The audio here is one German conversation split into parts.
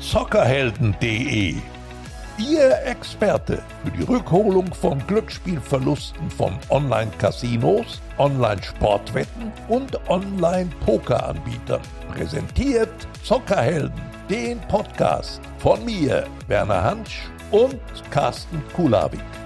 zockerhelden.de. Ihr Experte für die Rückholung von Glücksspielverlusten von Online-Casinos, Online-Sportwetten und Online-Poker-Anbietern. Präsentiert Zockerhelden, den Podcast von mir, Werner Hansch und Carsten Kulawik.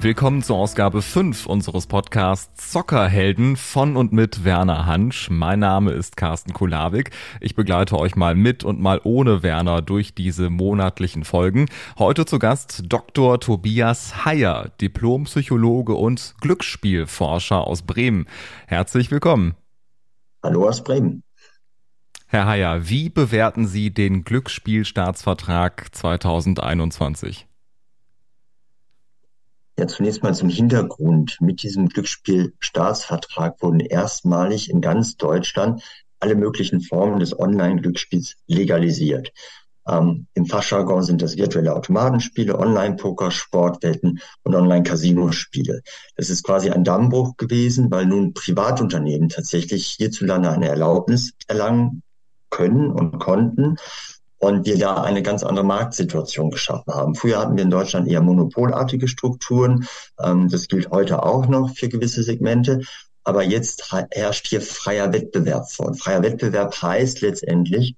Willkommen zur Ausgabe 5 unseres Podcasts Zockerhelden von und mit Werner Hansch. Mein Name ist Carsten Kulawik. Ich begleite euch mal mit und mal ohne Werner durch diese monatlichen Folgen. Heute zu Gast Dr. Tobias Heyer, Diplompsychologe und Glücksspielforscher aus Bremen. Herzlich willkommen. Hallo aus Bremen. Herr Heyer, wie bewerten Sie den Glücksspielstaatsvertrag 2021? Ja, zunächst mal zum Hintergrund. Mit diesem Glücksspielstaatsvertrag wurden erstmalig in ganz Deutschland alle möglichen Formen des Online-Glücksspiels legalisiert. Ähm, Im Fachjargon sind das virtuelle Automatenspiele, Online-Poker, Sportwetten und Online-Casino-Spiele. Das ist quasi ein Dammbruch gewesen, weil nun Privatunternehmen tatsächlich hierzulande eine Erlaubnis erlangen können und konnten, und wir da eine ganz andere Marktsituation geschaffen haben. Früher hatten wir in Deutschland eher monopolartige Strukturen. Ähm, das gilt heute auch noch für gewisse Segmente. Aber jetzt herrscht hier freier Wettbewerb vor. Und freier Wettbewerb heißt letztendlich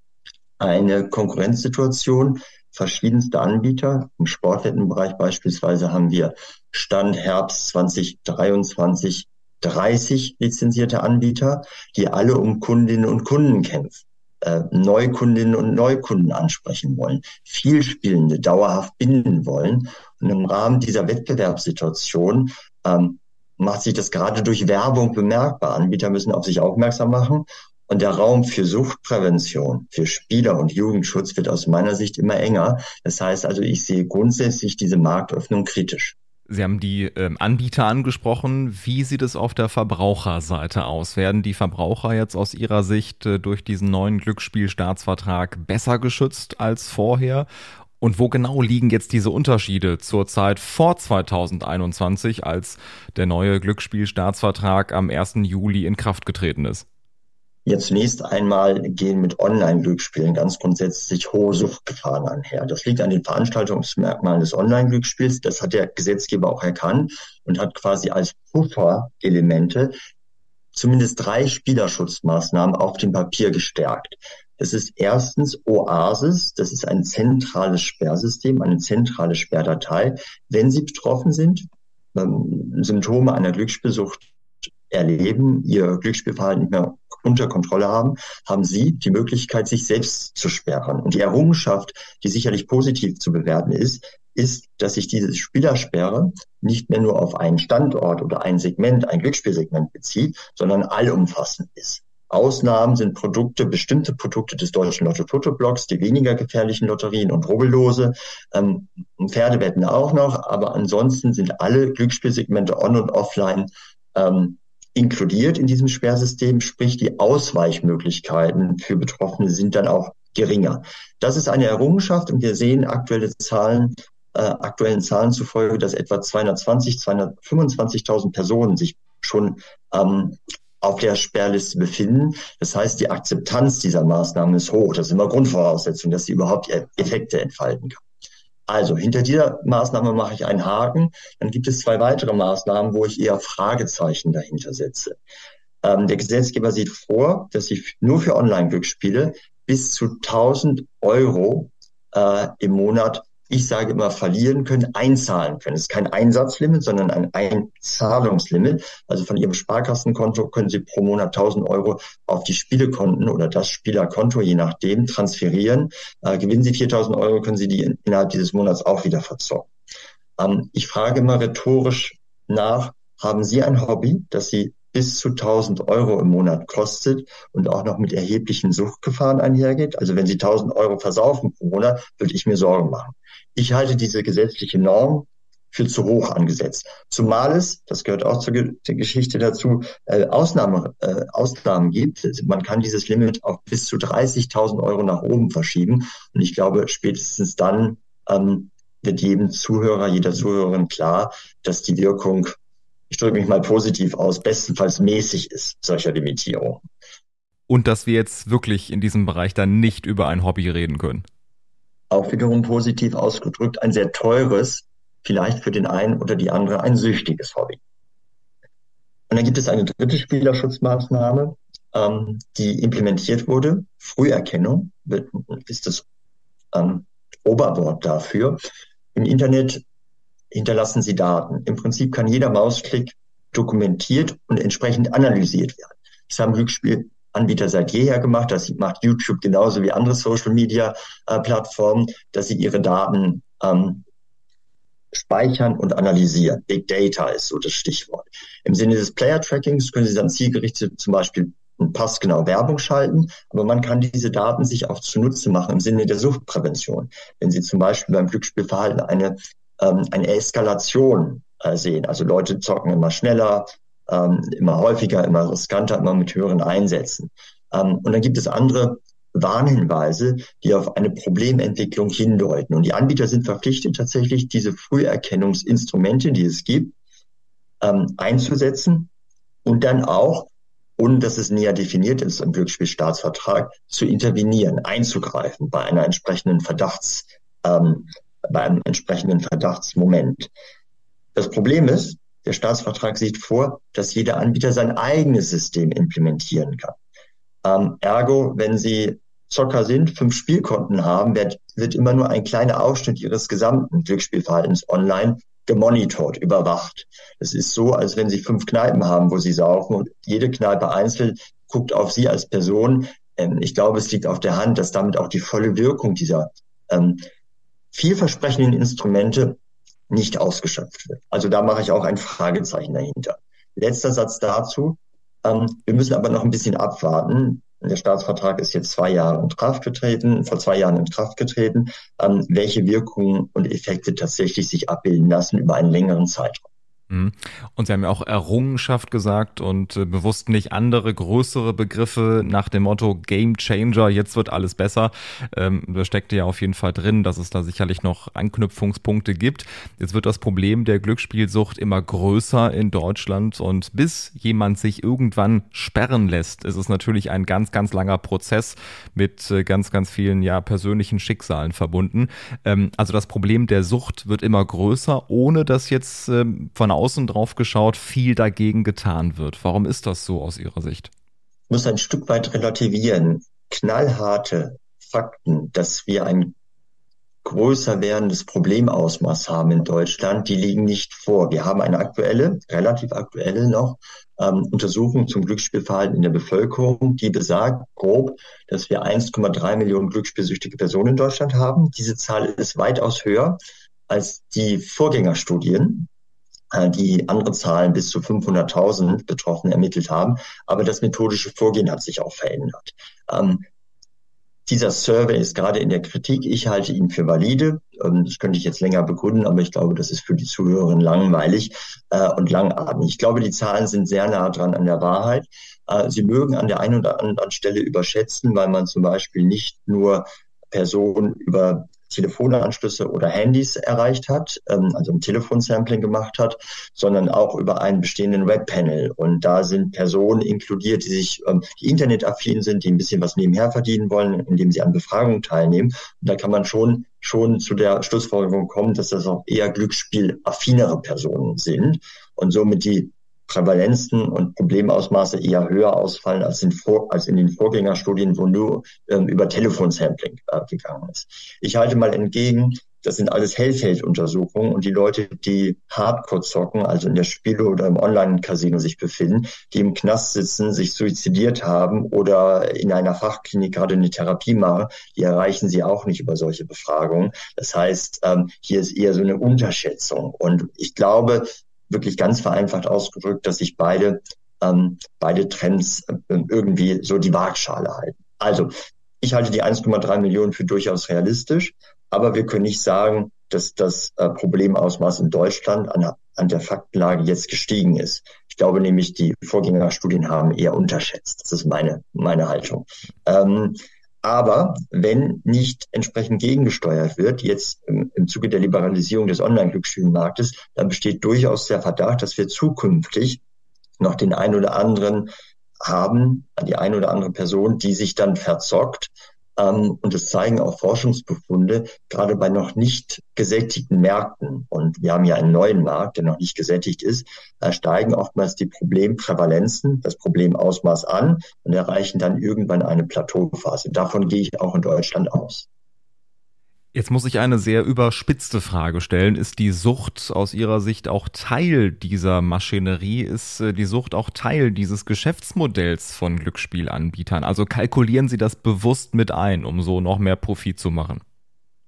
eine Konkurrenzsituation verschiedenster Anbieter. Im Sportwettenbereich beispielsweise haben wir Stand Herbst 2023 30 lizenzierte Anbieter, die alle um Kundinnen und Kunden kämpfen äh, Neukundinnen und Neukunden ansprechen wollen, Vielspielende dauerhaft binden wollen. Und im Rahmen dieser Wettbewerbssituation ähm, macht sich das gerade durch Werbung bemerkbar. Anbieter müssen auf sich aufmerksam machen. Und der Raum für Suchtprävention, für Spieler- und Jugendschutz wird aus meiner Sicht immer enger. Das heißt also, ich sehe grundsätzlich diese Marktöffnung kritisch. Sie haben die ähm, Anbieter angesprochen. Wie sieht es auf der Verbraucherseite aus? Werden die Verbraucher jetzt aus Ihrer Sicht äh, durch diesen neuen Glücksspielstaatsvertrag besser geschützt als vorher? Und wo genau liegen jetzt diese Unterschiede zur Zeit vor 2021, als der neue Glücksspielstaatsvertrag am 1. Juli in Kraft getreten ist? Ja, zunächst einmal gehen mit Online-Glücksspielen ganz grundsätzlich hohe Suchtgefahren einher. Das liegt an den Veranstaltungsmerkmalen des Online-Glücksspiels. Das hat der Gesetzgeber auch erkannt und hat quasi als Puffer-Elemente zumindest drei Spielerschutzmaßnahmen auf dem Papier gestärkt. Das ist erstens Oasis. Das ist ein zentrales Sperrsystem, eine zentrale Sperrdatei. Wenn Sie betroffen sind, ähm, Symptome einer Glücksspielsucht erleben, ihr Glücksspielverhalten nicht mehr unter Kontrolle haben, haben sie die Möglichkeit, sich selbst zu sperren. Und die Errungenschaft, die sicherlich positiv zu bewerten ist, ist, dass sich diese Spielersperre nicht mehr nur auf einen Standort oder ein Segment, ein Glücksspielsegment bezieht, sondern allumfassend ist. Ausnahmen sind Produkte, bestimmte Produkte des deutschen Lotto-Toto-Blocks, die weniger gefährlichen Lotterien und Rubbellose, ähm, Pferdewetten auch noch, aber ansonsten sind alle Glücksspielsegmente on und offline ähm, inkludiert in diesem Sperrsystem, sprich die Ausweichmöglichkeiten für Betroffene sind dann auch geringer. Das ist eine Errungenschaft und wir sehen aktuelle Zahlen, äh, aktuellen Zahlen zufolge, dass etwa 220, 225.000 Personen sich schon ähm, auf der Sperrliste befinden. Das heißt, die Akzeptanz dieser Maßnahmen ist hoch. Das ist immer Grundvoraussetzung, dass sie überhaupt Effekte entfalten kann. Also hinter dieser Maßnahme mache ich einen Haken. Dann gibt es zwei weitere Maßnahmen, wo ich eher Fragezeichen dahinter setze. Ähm, der Gesetzgeber sieht vor, dass ich nur für Online-Glücksspiele bis zu 1000 Euro äh, im Monat ich sage immer, verlieren können, einzahlen können. Es ist kein Einsatzlimit, sondern ein Einzahlungslimit. Also von Ihrem Sparkassenkonto können Sie pro Monat 1000 Euro auf die Spielekonten oder das Spielerkonto, je nachdem, transferieren. Äh, gewinnen Sie 4000 Euro, können Sie die in, innerhalb dieses Monats auch wieder verzocken. Ähm, ich frage immer rhetorisch nach, haben Sie ein Hobby, das Sie bis zu 1000 Euro im Monat kostet und auch noch mit erheblichen Suchtgefahren einhergeht. Also wenn Sie 1000 Euro versaufen pro Monat, würde ich mir Sorgen machen. Ich halte diese gesetzliche Norm für zu hoch angesetzt. Zumal es, das gehört auch zur der Geschichte dazu, äh, Ausnahme, äh, Ausnahmen gibt. Man kann dieses Limit auf bis zu 30.000 Euro nach oben verschieben. Und ich glaube, spätestens dann ähm, wird jedem Zuhörer, jeder Zuhörerin klar, dass die Wirkung ich drücke mich mal positiv aus, bestenfalls mäßig ist, solcher Limitierung. und dass wir jetzt wirklich in diesem Bereich dann nicht über ein Hobby reden können. Auch wiederum positiv ausgedrückt, ein sehr teures, vielleicht für den einen oder die andere ein süchtiges Hobby. Und dann gibt es eine dritte Spielerschutzmaßnahme, ähm, die implementiert wurde. Früherkennung ist das ähm, Oberwort dafür. Im Internet hinterlassen Sie Daten. Im Prinzip kann jeder Mausklick dokumentiert und entsprechend analysiert werden. Das haben Glücksspielanbieter seit jeher gemacht. Das macht YouTube genauso wie andere Social Media äh, dass sie ihre Daten ähm, speichern und analysieren. Big Data ist so das Stichwort. Im Sinne des Player Trackings können Sie dann zielgerichtet zum Beispiel passgenau Werbung schalten, aber man kann diese Daten sich auch zunutze machen im Sinne der Suchtprävention. Wenn Sie zum Beispiel beim Glücksspielverhalten eine, ähm, eine Eskalation äh, sehen, also Leute zocken immer schneller, ähm, immer häufiger, immer riskanter, immer mit höheren Einsätzen. Ähm, und dann gibt es andere Warnhinweise, die auf eine Problementwicklung hindeuten. Und die Anbieter sind verpflichtet, tatsächlich diese Früherkennungsinstrumente, die es gibt, ähm, einzusetzen und dann auch, ohne dass es näher definiert ist im Glücksspielstaatsvertrag, zu intervenieren, einzugreifen bei einer entsprechenden Verdachts, ähm, bei einem entsprechenden Verdachtsmoment. Das Problem ist, der Staatsvertrag sieht vor, dass jeder Anbieter sein eigenes System implementieren kann. Ähm, ergo, wenn Sie Zocker sind, fünf Spielkonten haben, wird, wird immer nur ein kleiner Ausschnitt Ihres gesamten Glücksspielverhaltens online gemonitort, überwacht. Es ist so, als wenn Sie fünf Kneipen haben, wo Sie saufen und jede Kneipe einzeln guckt auf Sie als Person. Ähm, ich glaube, es liegt auf der Hand, dass damit auch die volle Wirkung dieser ähm, vielversprechenden Instrumente nicht ausgeschöpft wird. Also da mache ich auch ein Fragezeichen dahinter. Letzter Satz dazu. Ähm, wir müssen aber noch ein bisschen abwarten. Der Staatsvertrag ist jetzt zwei Jahre in Kraft getreten, vor zwei Jahren in Kraft getreten, ähm, welche Wirkungen und Effekte tatsächlich sich abbilden lassen über einen längeren Zeitraum. Mhm. Und Sie haben ja auch Errungenschaft gesagt und äh, bewusst nicht andere größere Begriffe nach dem Motto Game Changer, jetzt wird alles besser. Ähm, da steckt ja auf jeden Fall drin, dass es da sicherlich noch Anknüpfungspunkte gibt. Jetzt wird das Problem der Glücksspielsucht immer größer in Deutschland und bis jemand sich irgendwann sperren lässt, ist es natürlich ein ganz, ganz langer Prozess mit äh, ganz, ganz vielen ja persönlichen Schicksalen verbunden. Ähm, also das Problem der Sucht wird immer größer, ohne dass jetzt ähm, von außen drauf geschaut viel dagegen getan wird. Warum ist das so aus Ihrer Sicht? Ich muss ein Stück weit relativieren. Knallharte Fakten, dass wir ein größer werdendes Problemausmaß haben in Deutschland, die liegen nicht vor. Wir haben eine aktuelle, relativ aktuelle noch, ähm, Untersuchung zum Glücksspielverhalten in der Bevölkerung, die besagt grob, dass wir 1,3 Millionen glücksspielsüchtige Personen in Deutschland haben. Diese Zahl ist weitaus höher als die Vorgängerstudien, die andere Zahlen bis zu 500.000 Betroffene ermittelt haben. Aber das methodische Vorgehen hat sich auch verändert. Ähm, dieser Survey ist gerade in der Kritik. Ich halte ihn für valide. Ähm, das könnte ich jetzt länger begründen, aber ich glaube, das ist für die Zuhörerinnen langweilig äh, und langatmig. Ich glaube, die Zahlen sind sehr nah dran an der Wahrheit. Äh, sie mögen an der einen oder anderen Stelle überschätzen, weil man zum Beispiel nicht nur Personen über Telefonanschlüsse oder Handys erreicht hat, ähm, also ein Telefonsampling gemacht hat, sondern auch über einen bestehenden Webpanel. Und da sind Personen inkludiert, die sich, ähm, die internetaffin sind, die ein bisschen was nebenher verdienen wollen, indem sie an Befragungen teilnehmen. Und da kann man schon schon zu der Schlussfolgerung kommen, dass das auch eher glücksspielaffinere Personen sind und somit die Prävalenzen und Problemausmaße eher höher ausfallen als in, Vor als in den Vorgängerstudien, wo nur ähm, über Telefonsampling äh, gegangen ist. Ich halte mal entgegen, das sind alles Hellfelduntersuchungen und die Leute, die Hardcore zocken, also in der Spiele oder im Online-Casino sich befinden, die im Knast sitzen, sich suizidiert haben oder in einer Fachklinik gerade eine Therapie machen, die erreichen sie auch nicht über solche Befragungen. Das heißt, ähm, hier ist eher so eine Unterschätzung. Und ich glaube, wirklich ganz vereinfacht ausgedrückt, dass sich beide, ähm, beide Trends äh, irgendwie so die Waagschale halten. Also ich halte die 1,3 Millionen für durchaus realistisch, aber wir können nicht sagen, dass das äh, Problemausmaß in Deutschland an, an der Faktenlage jetzt gestiegen ist. Ich glaube nämlich, die Vorgängerstudien haben eher unterschätzt. Das ist meine, meine Haltung. Ähm, aber wenn nicht entsprechend gegengesteuert wird, jetzt im, im Zuge der Liberalisierung des Online-Glücksspielmarktes, dann besteht durchaus der Verdacht, dass wir zukünftig noch den ein oder anderen haben, die eine oder andere Person, die sich dann verzockt. Ähm, und es zeigen auch Forschungsbefunde, gerade bei noch nicht gesättigten Märkten, und wir haben ja einen neuen Markt, der noch nicht gesättigt ist, steigen oftmals die Problemprävalenzen, das Problemausmaß an und erreichen dann irgendwann eine Plateauphase. Davon gehe ich auch in Deutschland aus. Jetzt muss ich eine sehr überspitzte Frage stellen. Ist die Sucht aus Ihrer Sicht auch Teil dieser Maschinerie? Ist äh, die Sucht auch Teil dieses Geschäftsmodells von Glücksspielanbietern? Also kalkulieren Sie das bewusst mit ein, um so noch mehr Profit zu machen?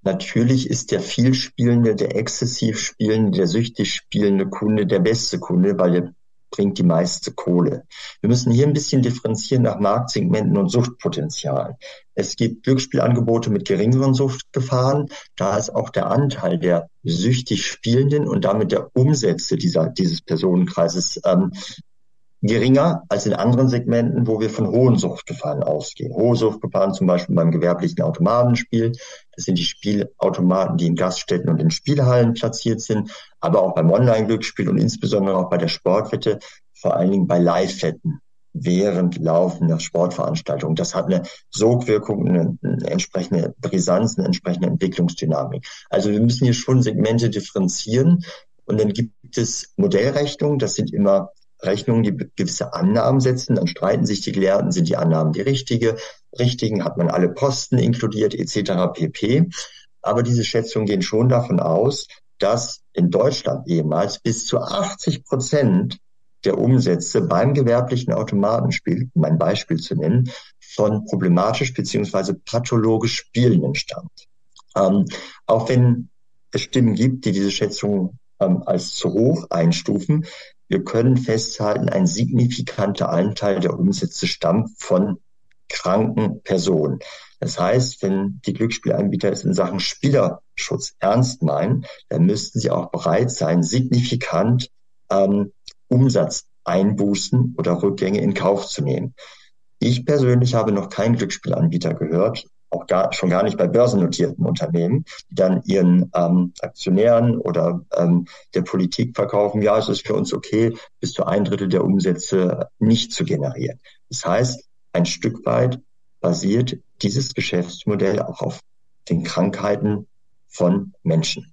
Natürlich ist der vielspielende, der exzessiv spielende, der süchtig spielende Kunde der beste Kunde, weil bringt die meiste Kohle. Wir müssen hier ein bisschen differenzieren nach Marktsegmenten und Suchtpotenzial. Es gibt Glücksspielangebote mit geringeren Suchtgefahren. Da ist auch der Anteil der süchtig Spielenden und damit der Umsätze dieser, dieses Personenkreises ähm, geringer als in anderen Segmenten, wo wir von hohen Suchtgefahren ausgehen. Hohe Suchtgefahren zum Beispiel beim gewerblichen Automatenspiel. Das sind die Spielautomaten, die in Gaststätten und in Spielhallen platziert sind, aber auch beim Online-Glücksspiel und insbesondere auch bei der Sportwette, vor allen Dingen bei Live-Wetten während laufender Sportveranstaltungen. Das hat eine Sogwirkung, eine, eine entsprechende Brisanz, eine entsprechende Entwicklungsdynamik. Also wir müssen hier schon Segmente differenzieren. Und dann gibt es Modellrechnungen, das sind immer Rechnungen, die gewisse Annahmen setzen. Dann streiten sich die Gelehrten, sind die Annahmen die richtige, richtigen, hat man alle Posten inkludiert etc. pp. Aber diese Schätzungen gehen schon davon aus, dass in Deutschland ehemals bis zu 80 Prozent der Umsätze beim gewerblichen Automatenspiel, um ein Beispiel zu nennen, von problematisch beziehungsweise pathologisch Spielenden stammt. Ähm, auch wenn es Stimmen gibt, die diese Schätzungen ähm, als zu hoch einstufen, wir können festhalten, ein signifikanter Anteil der Umsätze stammt von kranken Personen. Das heißt, wenn die Glücksspielanbieter es in Sachen Spielerschutz ernst meinen, dann müssten sie auch bereit sein, signifikant ähm, Umsatzeinbußen oder Rückgänge in Kauf zu nehmen. Ich persönlich habe noch keinen Glücksspielanbieter gehört, auch gar, schon gar nicht bei börsennotierten Unternehmen, die dann ihren ähm, Aktionären oder ähm, der Politik verkaufen, ja, es ist für uns okay, bis zu ein Drittel der Umsätze nicht zu generieren. Das heißt, ein Stück weit basiert dieses Geschäftsmodell auch auf den Krankheiten von Menschen.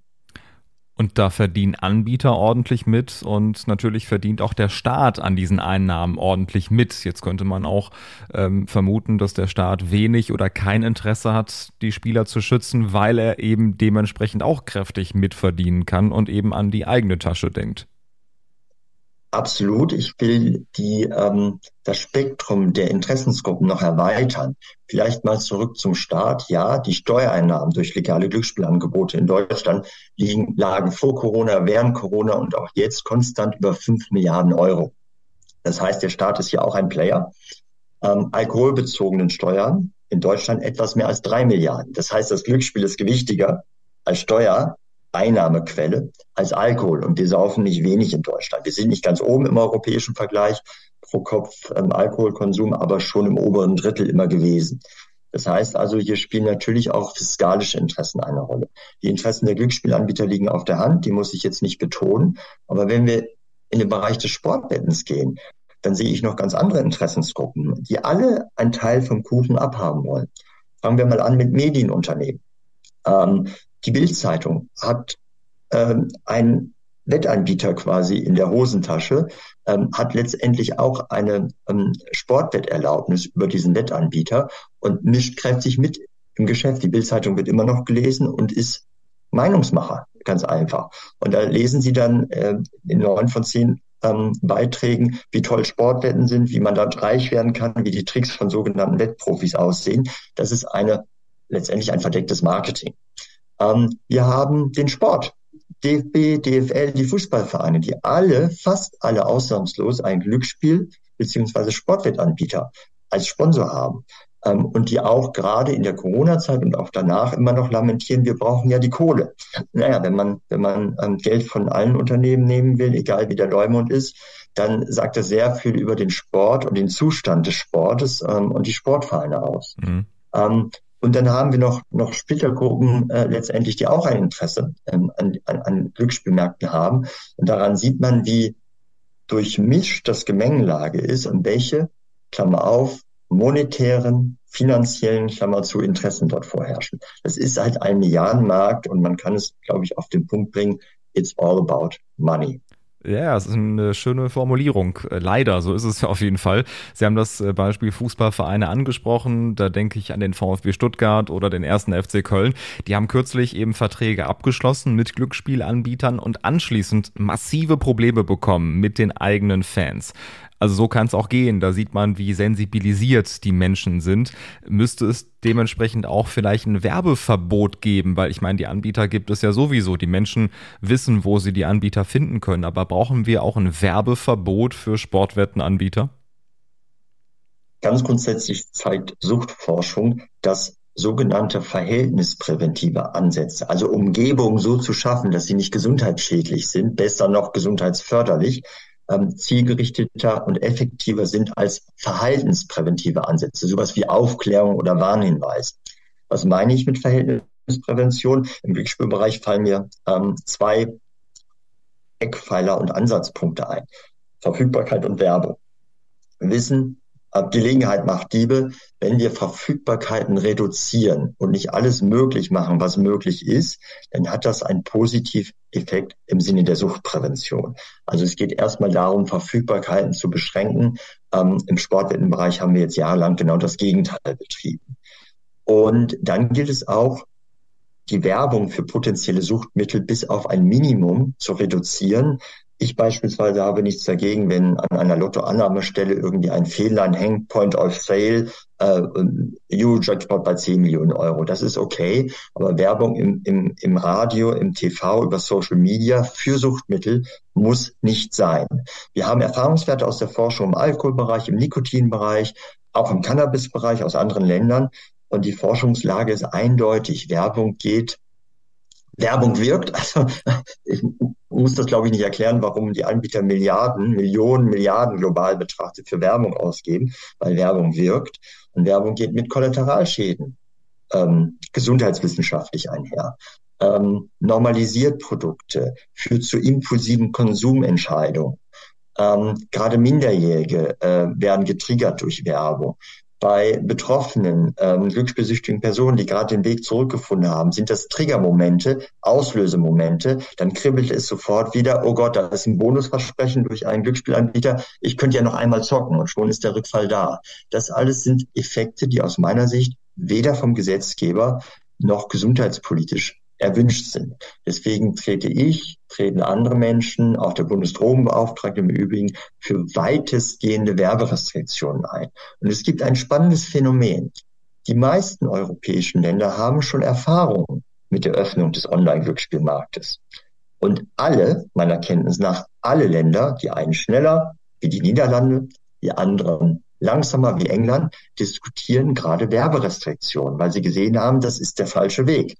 Und da verdienen Anbieter ordentlich mit und natürlich verdient auch der Staat an diesen Einnahmen ordentlich mit. Jetzt könnte man auch ähm, vermuten, dass der Staat wenig oder kein Interesse hat, die Spieler zu schützen, weil er eben dementsprechend auch kräftig mitverdienen kann und eben an die eigene Tasche denkt. Absolut. Ich will die, ähm, das Spektrum der Interessensgruppen noch erweitern. Vielleicht mal zurück zum Start. Ja, die Steuereinnahmen durch legale Glücksspielangebote in Deutschland liegen, lagen vor Corona, während Corona und auch jetzt konstant über fünf Milliarden Euro. Das heißt, der Staat ist ja auch ein Player. Ähm, alkoholbezogenen Steuern in Deutschland etwas mehr als drei Milliarden. Das heißt, das Glücksspiel ist gewichtiger als Steuer Einnahmequelle als Alkohol. Und wir saufen nicht wenig in Deutschland. Wir sind nicht ganz oben im europäischen Vergleich pro Kopf ähm, Alkoholkonsum, aber schon im oberen Drittel immer gewesen. Das heißt also, hier spielen natürlich auch fiskalische Interessen eine Rolle. Die Interessen der Glücksspielanbieter liegen auf der Hand, die muss ich jetzt nicht betonen. Aber wenn wir in den Bereich des Sportbettens gehen, dann sehe ich noch ganz andere Interessensgruppen, die alle einen Teil vom Kuchen abhaben wollen. Fangen wir mal an mit Medienunternehmen. Ähm, die Bildzeitung hat ähm, einen Wettanbieter quasi in der Hosentasche, ähm, hat letztendlich auch eine ähm, Sportwetterlaubnis über diesen Wettanbieter und mischt kräftig mit im Geschäft. Die Bildzeitung wird immer noch gelesen und ist Meinungsmacher, ganz einfach. Und da lesen Sie dann äh, in neun von zehn ähm, Beiträgen, wie toll Sportwetten sind, wie man dort reich werden kann, wie die Tricks von sogenannten Wettprofis aussehen. Das ist eine letztendlich ein verdecktes Marketing. Ähm, wir haben den Sport. DFB, DFL, die Fußballvereine, die alle, fast alle ausnahmslos ein Glücksspiel beziehungsweise Sportwettanbieter als Sponsor haben. Ähm, und die auch gerade in der Corona-Zeit und auch danach immer noch lamentieren, wir brauchen ja die Kohle. Naja, wenn man, wenn man ähm, Geld von allen Unternehmen nehmen will, egal wie der Leumund ist, dann sagt er sehr viel über den Sport und den Zustand des Sportes ähm, und die Sportvereine aus. Mhm. Und dann haben wir noch, noch Splittergruppen äh, letztendlich, die auch ein Interesse ähm, an, an, an Glücksspielmärkten haben. Und daran sieht man, wie durchmischt das Gemengelage ist und welche Klammer auf, monetären, finanziellen, Klammer zu, Interessen dort vorherrschen. Das ist halt ein Milliardenmarkt und man kann es, glaube ich, auf den Punkt bringen, it's all about money. Ja, es ist eine schöne Formulierung. Äh, leider, so ist es ja auf jeden Fall. Sie haben das äh, Beispiel Fußballvereine angesprochen. Da denke ich an den VfB Stuttgart oder den ersten FC Köln. Die haben kürzlich eben Verträge abgeschlossen mit Glücksspielanbietern und anschließend massive Probleme bekommen mit den eigenen Fans. Also so kann es auch gehen. Da sieht man, wie sensibilisiert die Menschen sind. Müsste es dementsprechend auch vielleicht ein Werbeverbot geben, weil ich meine, die Anbieter gibt es ja sowieso. Die Menschen wissen, wo sie die Anbieter finden können. Aber brauchen wir auch ein Werbeverbot für Sportwettenanbieter? Ganz grundsätzlich zeigt Suchtforschung, dass sogenannte verhältnispräventive Ansätze, also Umgebungen so zu schaffen, dass sie nicht gesundheitsschädlich sind, besser noch gesundheitsförderlich, ähm, zielgerichteter und effektiver sind als verhaltenspräventive Ansätze, sowas wie Aufklärung oder Warnhinweis. Was meine ich mit Verhältnisprävention? Im Glücksspielbereich fallen mir ähm, zwei Eckpfeiler und Ansatzpunkte ein. Verfügbarkeit und Werbung. Wissen, Gelegenheit macht Diebe, wenn wir Verfügbarkeiten reduzieren und nicht alles möglich machen, was möglich ist, dann hat das einen Positiveffekt im Sinne der Suchtprävention. Also es geht erstmal darum, Verfügbarkeiten zu beschränken. Ähm, Im Sportwettenbereich haben wir jetzt jahrelang genau das Gegenteil betrieben. Und dann gilt es auch, die Werbung für potenzielle Suchtmittel bis auf ein Minimum zu reduzieren, ich beispielsweise habe nichts dagegen, wenn an einer Lottoannahmestelle irgendwie ein Fehllein hängt, Point of Sale, äh, Euro-Jackpot bei 10 Millionen Euro. Das ist okay, aber Werbung im, im, im Radio, im TV, über Social Media für Suchtmittel muss nicht sein. Wir haben Erfahrungswerte aus der Forschung im Alkoholbereich, im Nikotinbereich, auch im Cannabisbereich aus anderen Ländern. Und die Forschungslage ist eindeutig. Werbung geht Werbung wirkt. Also muss das, glaube ich, nicht erklären, warum die Anbieter Milliarden, Millionen, Milliarden global betrachtet für Werbung ausgeben, weil Werbung wirkt. Und Werbung geht mit Kollateralschäden ähm, gesundheitswissenschaftlich einher. Ähm, normalisiert Produkte, führt zu impulsiven Konsumentscheidungen. Ähm, gerade Minderjährige äh, werden getriggert durch Werbung bei Betroffenen, ähm, glücksbesüchtigen Personen, die gerade den Weg zurückgefunden haben, sind das Triggermomente, Auslösemomente. Dann kribbelt es sofort wieder, oh Gott, da ist ein Bonusversprechen durch einen Glücksspielanbieter. Ich könnte ja noch einmal zocken und schon ist der Rückfall da. Das alles sind Effekte, die aus meiner Sicht weder vom Gesetzgeber noch gesundheitspolitisch erwünscht sind. Deswegen trete ich, treten andere Menschen, auch der Bundesdrogenbeauftragte im Übrigen, für weitestgehende Werberestriktionen ein. Und es gibt ein spannendes Phänomen. Die meisten europäischen Länder haben schon Erfahrungen mit der Öffnung des Online-Glücksspielmarktes. Und alle, meiner Kenntnis nach, alle Länder, die einen schneller, wie die Niederlande, die anderen langsamer wie England, diskutieren gerade Werberestriktionen, weil sie gesehen haben, das ist der falsche Weg.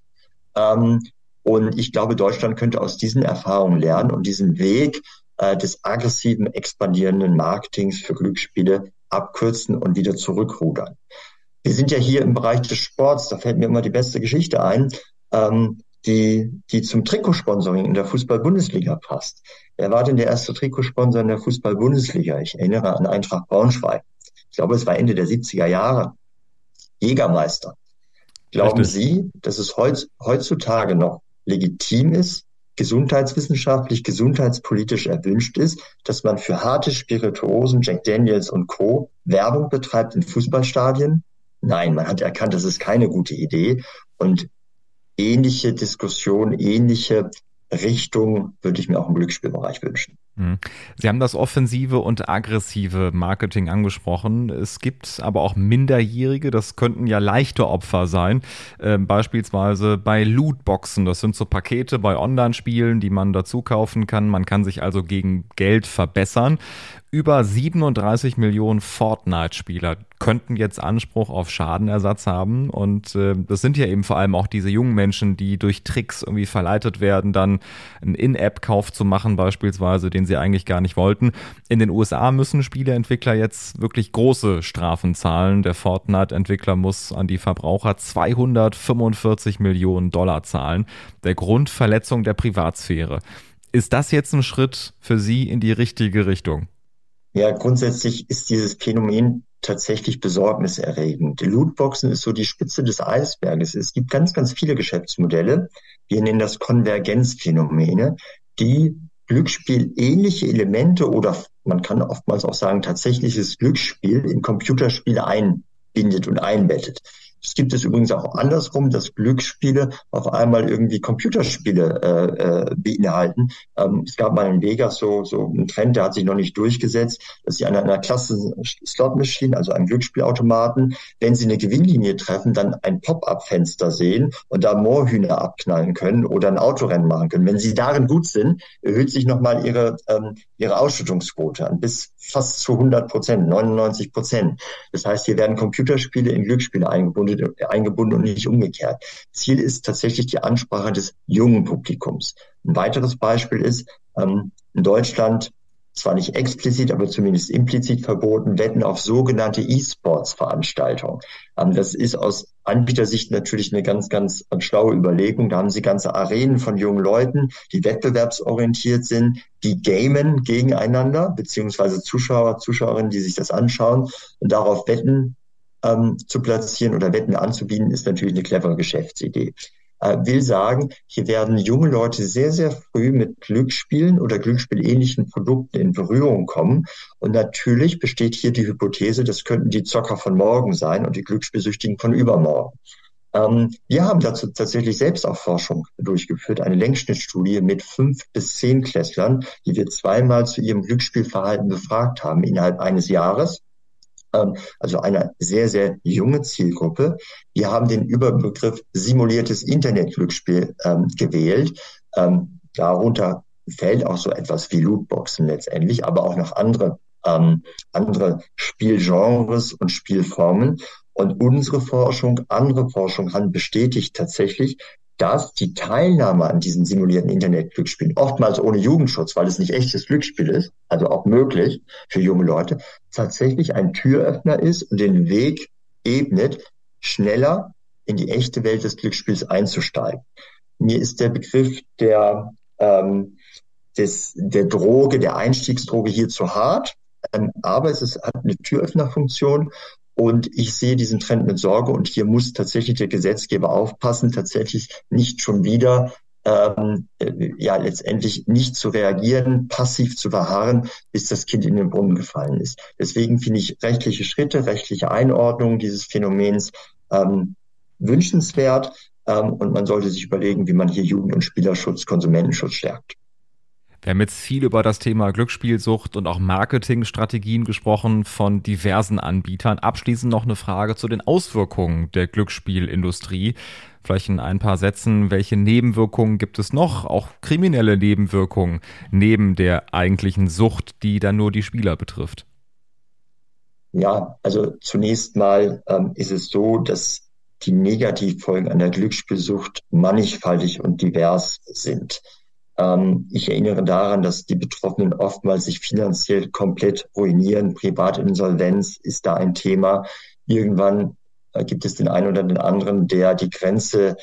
Ähm, und ich glaube, Deutschland könnte aus diesen Erfahrungen lernen und diesen Weg äh, des aggressiven, expandierenden Marketings für Glücksspiele abkürzen und wieder zurückrudern. Wir sind ja hier im Bereich des Sports, da fällt mir immer die beste Geschichte ein, ähm, die, die zum Trikotsponsoring in der Fußball-Bundesliga passt. Wer war denn der erste Trikotsponsor in der Fußball-Bundesliga? Ich erinnere an Eintracht Braunschweig. Ich glaube, es war Ende der 70er Jahre. Jägermeister. Glauben Richtig. Sie, dass es heutzutage noch legitim ist, gesundheitswissenschaftlich, gesundheitspolitisch erwünscht ist, dass man für harte Spirituosen, Jack Daniels und Co. Werbung betreibt in Fußballstadien? Nein, man hat erkannt, das ist keine gute Idee. Und ähnliche Diskussionen, ähnliche Richtung würde ich mir auch im Glücksspielbereich wünschen. Mhm. Sie haben das offensive und aggressive Marketing angesprochen. Es gibt aber auch Minderjährige, das könnten ja leichte Opfer sein. Äh, beispielsweise bei Lootboxen. Das sind so Pakete bei Online-Spielen, die man dazu kaufen kann. Man kann sich also gegen Geld verbessern. Über 37 Millionen Fortnite-Spieler könnten jetzt Anspruch auf Schadenersatz haben. Und äh, das sind ja eben vor allem auch diese jungen Menschen, die durch Tricks irgendwie verleitet werden, dann einen In-App-Kauf zu machen, beispielsweise, den sie eigentlich gar nicht wollten. In den USA müssen Spieleentwickler jetzt wirklich große Strafen zahlen. Der Fortnite-Entwickler muss an die Verbraucher 245 Millionen Dollar zahlen. Der Grund Verletzung der Privatsphäre. Ist das jetzt ein Schritt für Sie in die richtige Richtung? Ja, grundsätzlich ist dieses Phänomen tatsächlich besorgniserregend. Lootboxen ist so die Spitze des Eisberges. Es gibt ganz, ganz viele Geschäftsmodelle. Wir nennen das Konvergenzphänomene, die Glücksspiel ähnliche Elemente oder man kann oftmals auch sagen tatsächliches Glücksspiel in Computerspiele einbindet und einbettet. Es gibt es übrigens auch andersrum, dass Glücksspiele auf einmal irgendwie Computerspiele äh, äh, beinhalten. Ähm, es gab mal in Vegas so, so einen Trend, der hat sich noch nicht durchgesetzt, dass sie an einer Klasse Slot Machine, also einem Glücksspielautomaten, wenn sie eine Gewinnlinie treffen, dann ein Pop-up-Fenster sehen und da Moorhühner abknallen können oder ein Autorennen machen können. Wenn sie darin gut sind, erhöht sich nochmal ihre, ähm, ihre Ausschüttungsquote an bis fast zu 100 Prozent, 99 Prozent. Das heißt, hier werden Computerspiele in Glücksspiele eingebunden, eingebunden und nicht umgekehrt. Ziel ist tatsächlich die Ansprache des jungen Publikums. Ein weiteres Beispiel ist, ähm, in Deutschland zwar nicht explizit, aber zumindest implizit verboten, Wetten auf sogenannte E-Sports-Veranstaltungen. Ähm, das ist aus Anbietersicht natürlich eine ganz, ganz schlaue Überlegung. Da haben sie ganze Arenen von jungen Leuten, die wettbewerbsorientiert sind, die gamen gegeneinander, beziehungsweise Zuschauer, Zuschauerinnen, die sich das anschauen und darauf wetten ähm, zu platzieren oder Wetten anzubieten, ist natürlich eine clevere Geschäftsidee äh, will sagen, hier werden junge Leute sehr, sehr früh mit Glücksspielen oder Glücksspielähnlichen Produkten in Berührung kommen. Und natürlich besteht hier die Hypothese, das könnten die Zocker von morgen sein und die Glücksspielsüchtigen von übermorgen. Ähm, wir haben dazu tatsächlich selbst auch Forschung durchgeführt, eine Längsschnittstudie mit fünf bis zehn Klässlern, die wir zweimal zu ihrem Glücksspielverhalten befragt haben innerhalb eines Jahres also eine sehr, sehr junge Zielgruppe. Wir haben den Überbegriff simuliertes Internetglücksspiel ähm, gewählt. Ähm, darunter fällt auch so etwas wie Lootboxen letztendlich, aber auch noch andere, ähm, andere Spielgenres und Spielformen. Und unsere Forschung, andere Forschung haben bestätigt tatsächlich, dass die Teilnahme an diesen simulierten Internetglücksspielen, oftmals ohne Jugendschutz, weil es nicht echtes Glücksspiel ist, also auch möglich für junge Leute, tatsächlich ein Türöffner ist und den Weg ebnet, schneller in die echte Welt des Glücksspiels einzusteigen. Mir ist der Begriff der, ähm, des, der Droge, der Einstiegsdroge hier zu hart, ähm, aber es ist, hat eine Türöffnerfunktion und ich sehe diesen Trend mit Sorge und hier muss tatsächlich der Gesetzgeber aufpassen, tatsächlich nicht schon wieder ähm, äh, ja letztendlich nicht zu reagieren, passiv zu verharren, bis das Kind in den Brunnen gefallen ist. Deswegen finde ich rechtliche Schritte, rechtliche Einordnung dieses Phänomens ähm, wünschenswert ähm, und man sollte sich überlegen, wie man hier Jugend- und Spielerschutz, Konsumentenschutz stärkt. Wir haben jetzt viel über das Thema Glücksspielsucht und auch Marketingstrategien gesprochen von diversen Anbietern. Abschließend noch eine Frage zu den Auswirkungen der Glücksspielindustrie. Vielleicht in ein paar Sätzen, welche Nebenwirkungen gibt es noch, auch kriminelle Nebenwirkungen neben der eigentlichen Sucht, die dann nur die Spieler betrifft? Ja, also zunächst mal ähm, ist es so, dass die Negativfolgen an der Glücksspielsucht mannigfaltig und divers sind. Ähm, ich erinnere daran, dass die Betroffenen oftmals sich finanziell komplett ruinieren. Privatinsolvenz ist da ein Thema. Irgendwann äh, gibt es den einen oder den anderen, der die Grenze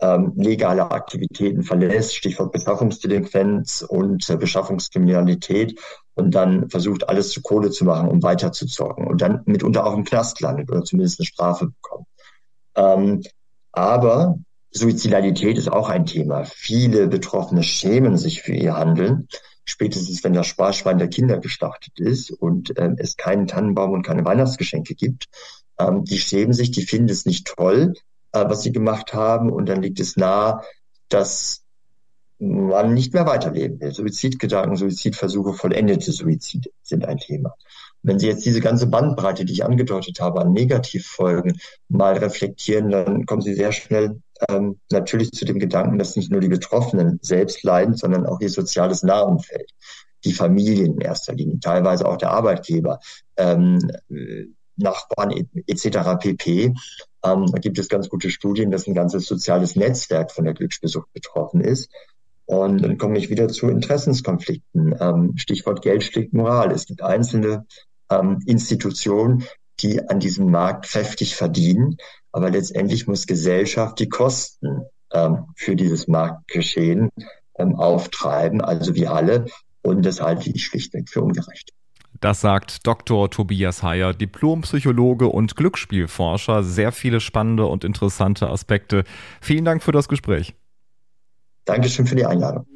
ähm, legale Aktivitäten verlässt, Stichwort Beschaffungsdelinquenz und äh, Beschaffungskriminalität und dann versucht, alles zu Kohle zu machen, um weiter zu zocken und dann mitunter auch im Knast landet oder zumindest eine Strafe bekommt. Ähm, aber Suizidalität ist auch ein Thema. Viele Betroffene schämen sich für ihr Handeln. Spätestens, wenn das Sparschwein der Kinder gestartet ist und äh, es keinen Tannenbaum und keine Weihnachtsgeschenke gibt, ähm, die schämen sich, die finden es nicht toll, äh, was sie gemacht haben. Und dann liegt es nahe, dass man nicht mehr weiterleben will. Suizidgedanken, Suizidversuche, vollendete Suizide sind ein Thema. Wenn Sie jetzt diese ganze Bandbreite, die ich angedeutet habe, an Negativfolgen mal reflektieren, dann kommen Sie sehr schnell ähm, natürlich zu dem Gedanken, dass nicht nur die Betroffenen selbst leiden, sondern auch ihr soziales Nahumfeld, die Familien in erster Linie, teilweise auch der Arbeitgeber, ähm, Nachbarn etc. pp. Ähm, da gibt es ganz gute Studien, dass ein ganzes soziales Netzwerk von der Glücksbesuch betroffen ist. Und dann komme ich wieder zu Interessenskonflikten. Ähm, Stichwort Geld schlägt Moral. Es gibt einzelne ähm, Institutionen, die an diesem Markt kräftig verdienen, aber letztendlich muss Gesellschaft die Kosten ähm, für dieses Marktgeschehen ähm, auftreiben, also wir alle. Und das halte ich schlichtweg für ungerecht. Das sagt Dr. Tobias Heyer, Diplompsychologe und Glücksspielforscher. Sehr viele spannende und interessante Aspekte. Vielen Dank für das Gespräch. Dankeschön für die Einladung.